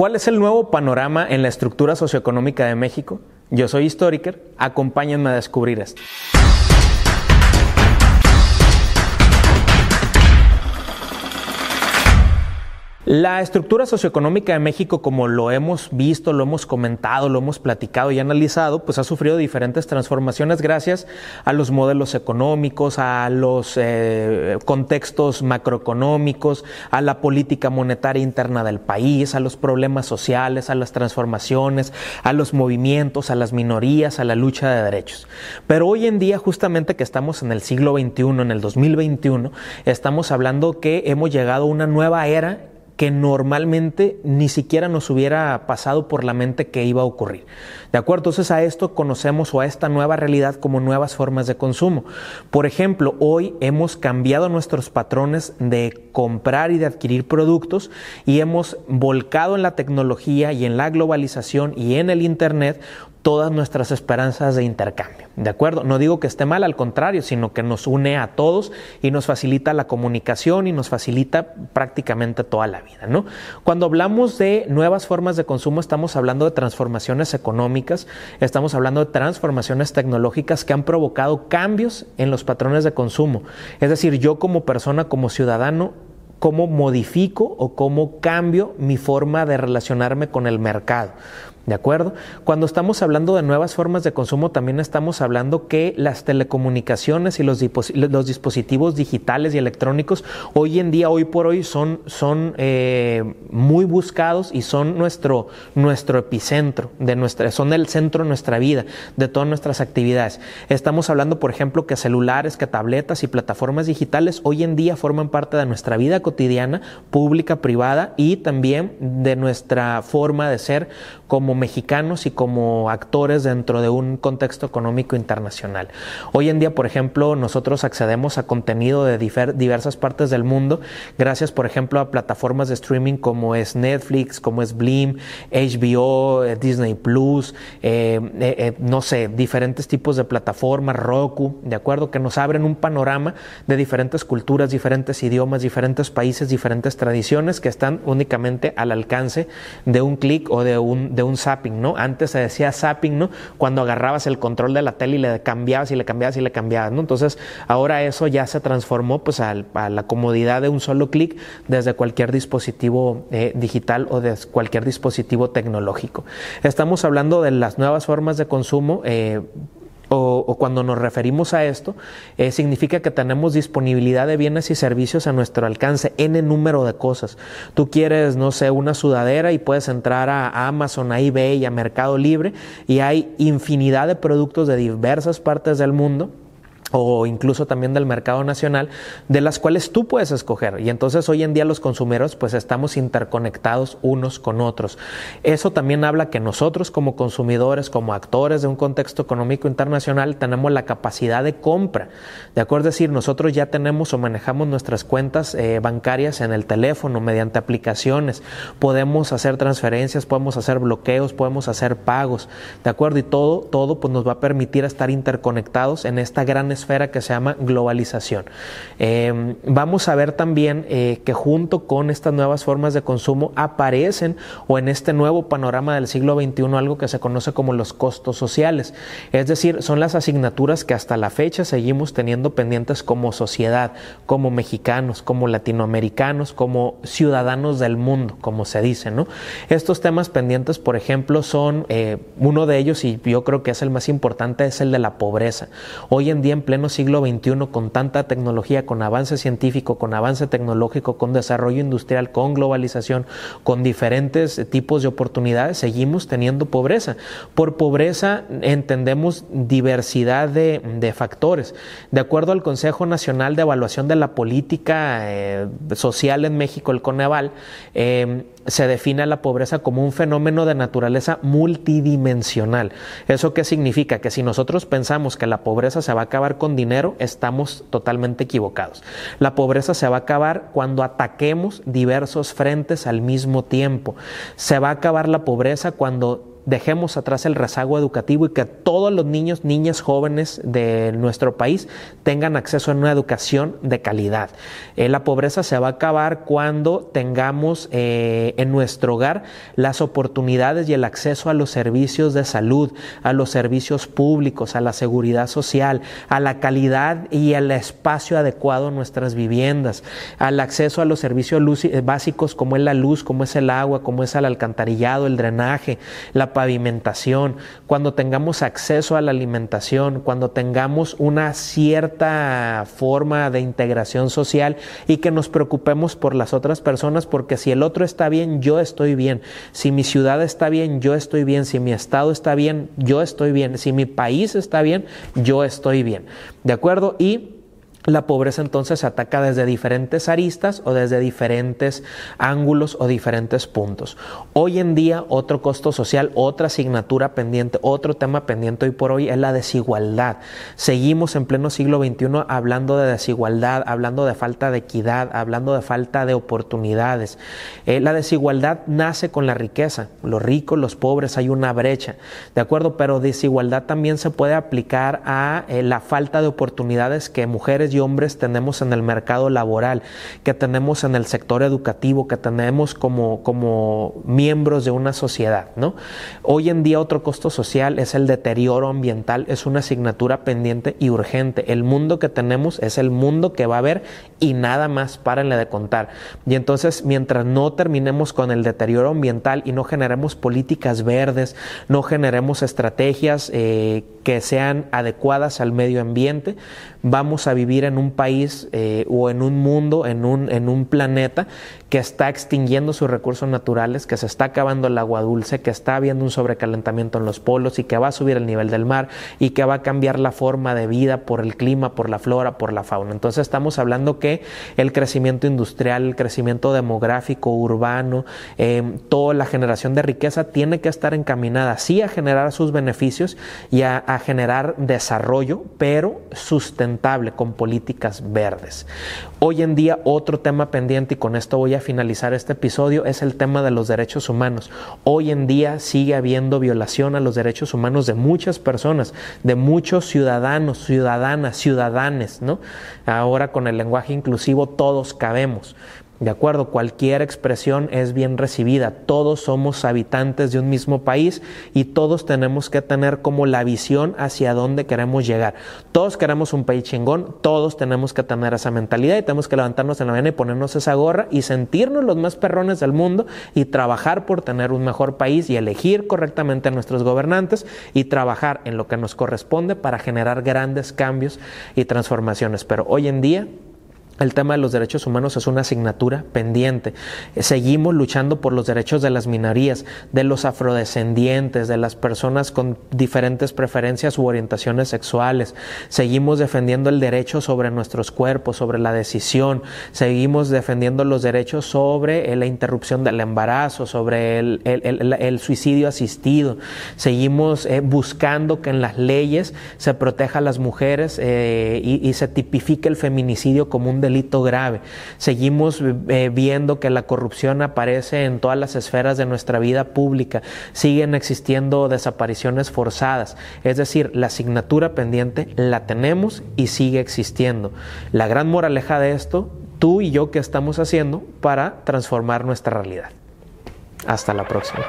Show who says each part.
Speaker 1: ¿Cuál es el nuevo panorama en la estructura socioeconómica de México? Yo soy Historiker, acompáñenme a descubrir esto. La estructura socioeconómica de México, como lo hemos visto, lo hemos comentado, lo hemos platicado y analizado, pues ha sufrido diferentes transformaciones gracias a los modelos económicos, a los eh, contextos macroeconómicos, a la política monetaria interna del país, a los problemas sociales, a las transformaciones, a los movimientos, a las minorías, a la lucha de derechos. Pero hoy en día, justamente que estamos en el siglo XXI, en el 2021, estamos hablando que hemos llegado a una nueva era que normalmente ni siquiera nos hubiera pasado por la mente que iba a ocurrir. ¿De acuerdo? Entonces a esto conocemos o a esta nueva realidad como nuevas formas de consumo. Por ejemplo, hoy hemos cambiado nuestros patrones de comprar y de adquirir productos y hemos volcado en la tecnología y en la globalización y en el Internet todas nuestras esperanzas de intercambio. ¿De acuerdo? No digo que esté mal, al contrario, sino que nos une a todos y nos facilita la comunicación y nos facilita prácticamente toda la vida, ¿no? Cuando hablamos de nuevas formas de consumo, estamos hablando de transformaciones económicas, estamos hablando de transformaciones tecnológicas que han provocado cambios en los patrones de consumo. Es decir, yo como persona, como ciudadano, cómo modifico o cómo cambio mi forma de relacionarme con el mercado. ¿De acuerdo? Cuando estamos hablando de nuevas formas de consumo, también estamos hablando que las telecomunicaciones y los, los dispositivos digitales y electrónicos hoy en día, hoy por hoy, son, son eh, muy buscados y son nuestro, nuestro epicentro, de nuestra, son el centro de nuestra vida, de todas nuestras actividades. Estamos hablando, por ejemplo, que celulares, que tabletas y plataformas digitales hoy en día forman parte de nuestra vida cotidiana, pública, privada y también de nuestra forma de ser como mexicanos y como actores dentro de un contexto económico internacional. Hoy en día, por ejemplo, nosotros accedemos a contenido de diversas partes del mundo gracias, por ejemplo, a plataformas de streaming como es Netflix, como es Blim, HBO, eh, Disney Plus, eh, eh, no sé, diferentes tipos de plataformas, Roku, de acuerdo, que nos abren un panorama de diferentes culturas, diferentes idiomas, diferentes países, diferentes tradiciones que están únicamente al alcance de un clic o de un zapping, ¿no? Antes se decía zapping, ¿no? Cuando agarrabas el control de la tele y le cambiabas y le cambiabas y le cambiabas, ¿no? Entonces, ahora eso ya se transformó pues a, la comodidad de un solo clic desde cualquier dispositivo eh, digital o de cualquier dispositivo tecnológico. Estamos hablando de las nuevas formas de consumo. Eh, o, cuando nos referimos a esto, eh, significa que tenemos disponibilidad de bienes y servicios a nuestro alcance, en número de cosas. Tú quieres, no sé, una sudadera y puedes entrar a Amazon, a eBay, a Mercado Libre y hay infinidad de productos de diversas partes del mundo o incluso también del mercado nacional, de las cuales tú puedes escoger. Y entonces hoy en día los consumidores pues estamos interconectados unos con otros. Eso también habla que nosotros como consumidores, como actores de un contexto económico internacional, tenemos la capacidad de compra. De acuerdo, es decir, nosotros ya tenemos o manejamos nuestras cuentas eh, bancarias en el teléfono mediante aplicaciones. Podemos hacer transferencias, podemos hacer bloqueos, podemos hacer pagos. De acuerdo, y todo, todo pues nos va a permitir estar interconectados en esta gran esfera que se llama globalización. Em, vamos a ver también eh, que junto con estas nuevas formas de consumo aparecen o en este nuevo panorama del siglo XXI algo que se conoce como los costos sociales. Es decir, son las asignaturas que hasta la fecha seguimos teniendo pendientes como sociedad, como mexicanos, como latinoamericanos, como ciudadanos del mundo, como se dice. ¿no? Estos temas pendientes, por ejemplo, son eh, uno de ellos, y yo creo que es el más importante, es el de la pobreza. Hoy en día pleno siglo XXI con tanta tecnología, con avance científico, con avance tecnológico, con desarrollo industrial, con globalización, con diferentes tipos de oportunidades, seguimos teniendo pobreza. Por pobreza entendemos diversidad de, factores. De acuerdo al Consejo Nacional de Evaluación de la Política eh, Social en México, el Coneval, eh, se define la pobreza como un fenómeno de naturaleza multidimensional. ¿Eso qué significa? Que si nosotros pensamos que la pobreza se va a acabar con dinero, estamos totalmente equivocados. La pobreza se va a acabar cuando ataquemos diversos frentes al mismo tiempo. Se va a acabar la pobreza cuando dejemos atrás el rezago educativo y que todos los niños, niñas, jóvenes de nuestro país tengan acceso a una educación de calidad. Eh, la pobreza se va a acabar cuando tengamos eh, en nuestro hogar las oportunidades y el acceso a los servicios de salud, a los servicios públicos, a la seguridad social, a la calidad y al espacio adecuado en nuestras viviendas, al acceso a los servicios básicos como es la luz, como es el agua, como es el alcantarillado, el drenaje, la pavimentación, cuando tengamos acceso a la alimentación, cuando tengamos una cierta forma de integración social y que nos preocupemos por las otras personas, porque si el otro está bien, yo estoy bien, si mi ciudad está bien, yo estoy bien, si mi estado está bien, yo estoy bien, si mi país está bien, yo estoy bien. ¿De acuerdo? Y la pobreza entonces se ataca desde diferentes aristas o desde diferentes ángulos o diferentes puntos. Hoy en día otro costo social, otra asignatura pendiente, otro tema pendiente hoy por hoy es la desigualdad. Seguimos en pleno siglo XXI hablando de desigualdad, hablando de falta de equidad, hablando de falta de oportunidades. Eh, la desigualdad nace con la riqueza, los ricos, los pobres, hay una brecha, ¿de acuerdo? Pero desigualdad también se puede aplicar a eh, la falta de oportunidades que mujeres y hombres tenemos en el mercado laboral, que tenemos en el sector educativo, que tenemos como, como miembros de una sociedad. ¿no? Hoy en día otro costo social es el deterioro ambiental, es una asignatura pendiente y urgente. El mundo que tenemos es el mundo que va a haber y nada más, párenle de contar. Y entonces, mientras no terminemos con el deterioro ambiental y no generemos políticas verdes, no generemos estrategias eh, que sean adecuadas al medio ambiente, vamos a vivir en un país eh, o en un mundo, en un, en un planeta que está extinguiendo sus recursos naturales, que se está acabando el agua dulce, que está habiendo un sobrecalentamiento en los polos y que va a subir el nivel del mar y que va a cambiar la forma de vida por el clima, por la flora, por la fauna. Entonces estamos hablando que el crecimiento industrial, el crecimiento demográfico, urbano, em, toda la generación de riqueza tiene que estar encaminada sí a generar sus beneficios y a, a generar desarrollo, pero sustentable con políticas verdes. Hoy en día otro tema pendiente y con esto voy a finalizar este episodio es el tema de los derechos humanos. Hoy en día sigue habiendo violación a los derechos humanos de muchas personas, de muchos ciudadanos, ciudadanas, ciudadanes, ¿no? Ahora con el lenguaje inclusivo todos cabemos. De acuerdo, cualquier expresión es bien recibida. Todos somos habitantes de un mismo país y todos tenemos que tener como la visión hacia dónde queremos llegar. Todos queremos un país chingón, todos tenemos que tener esa mentalidad y tenemos que levantarnos en la mañana y ponernos esa gorra y sentirnos los más perrones del mundo y trabajar por tener un mejor país y elegir correctamente a nuestros gobernantes y trabajar en lo que nos corresponde para generar grandes cambios y transformaciones. Pero hoy en día el tema de los derechos humanos es una asignatura pendiente. Seguimos luchando por los derechos de las minorías, de los afrodescendientes, de las personas con diferentes preferencias u orientaciones sexuales. Seguimos defendiendo el derecho sobre nuestros cuerpos, sobre la decisión. Seguimos defendiendo los derechos sobre la interrupción del embarazo, sobre el, suicidio asistido. Seguimos eh, buscando que en las leyes se proteja a las mujeres eh, y, y se tipifique el feminicidio como un delito delito grave. Seguimos eh, viendo que la corrupción aparece en todas las esferas de nuestra vida pública. Siguen existiendo desapariciones forzadas. Es decir, la asignatura pendiente la tenemos y sigue existiendo. La gran moraleja de esto, tú y yo, ¿qué estamos haciendo para transformar nuestra realidad? Hasta la próxima.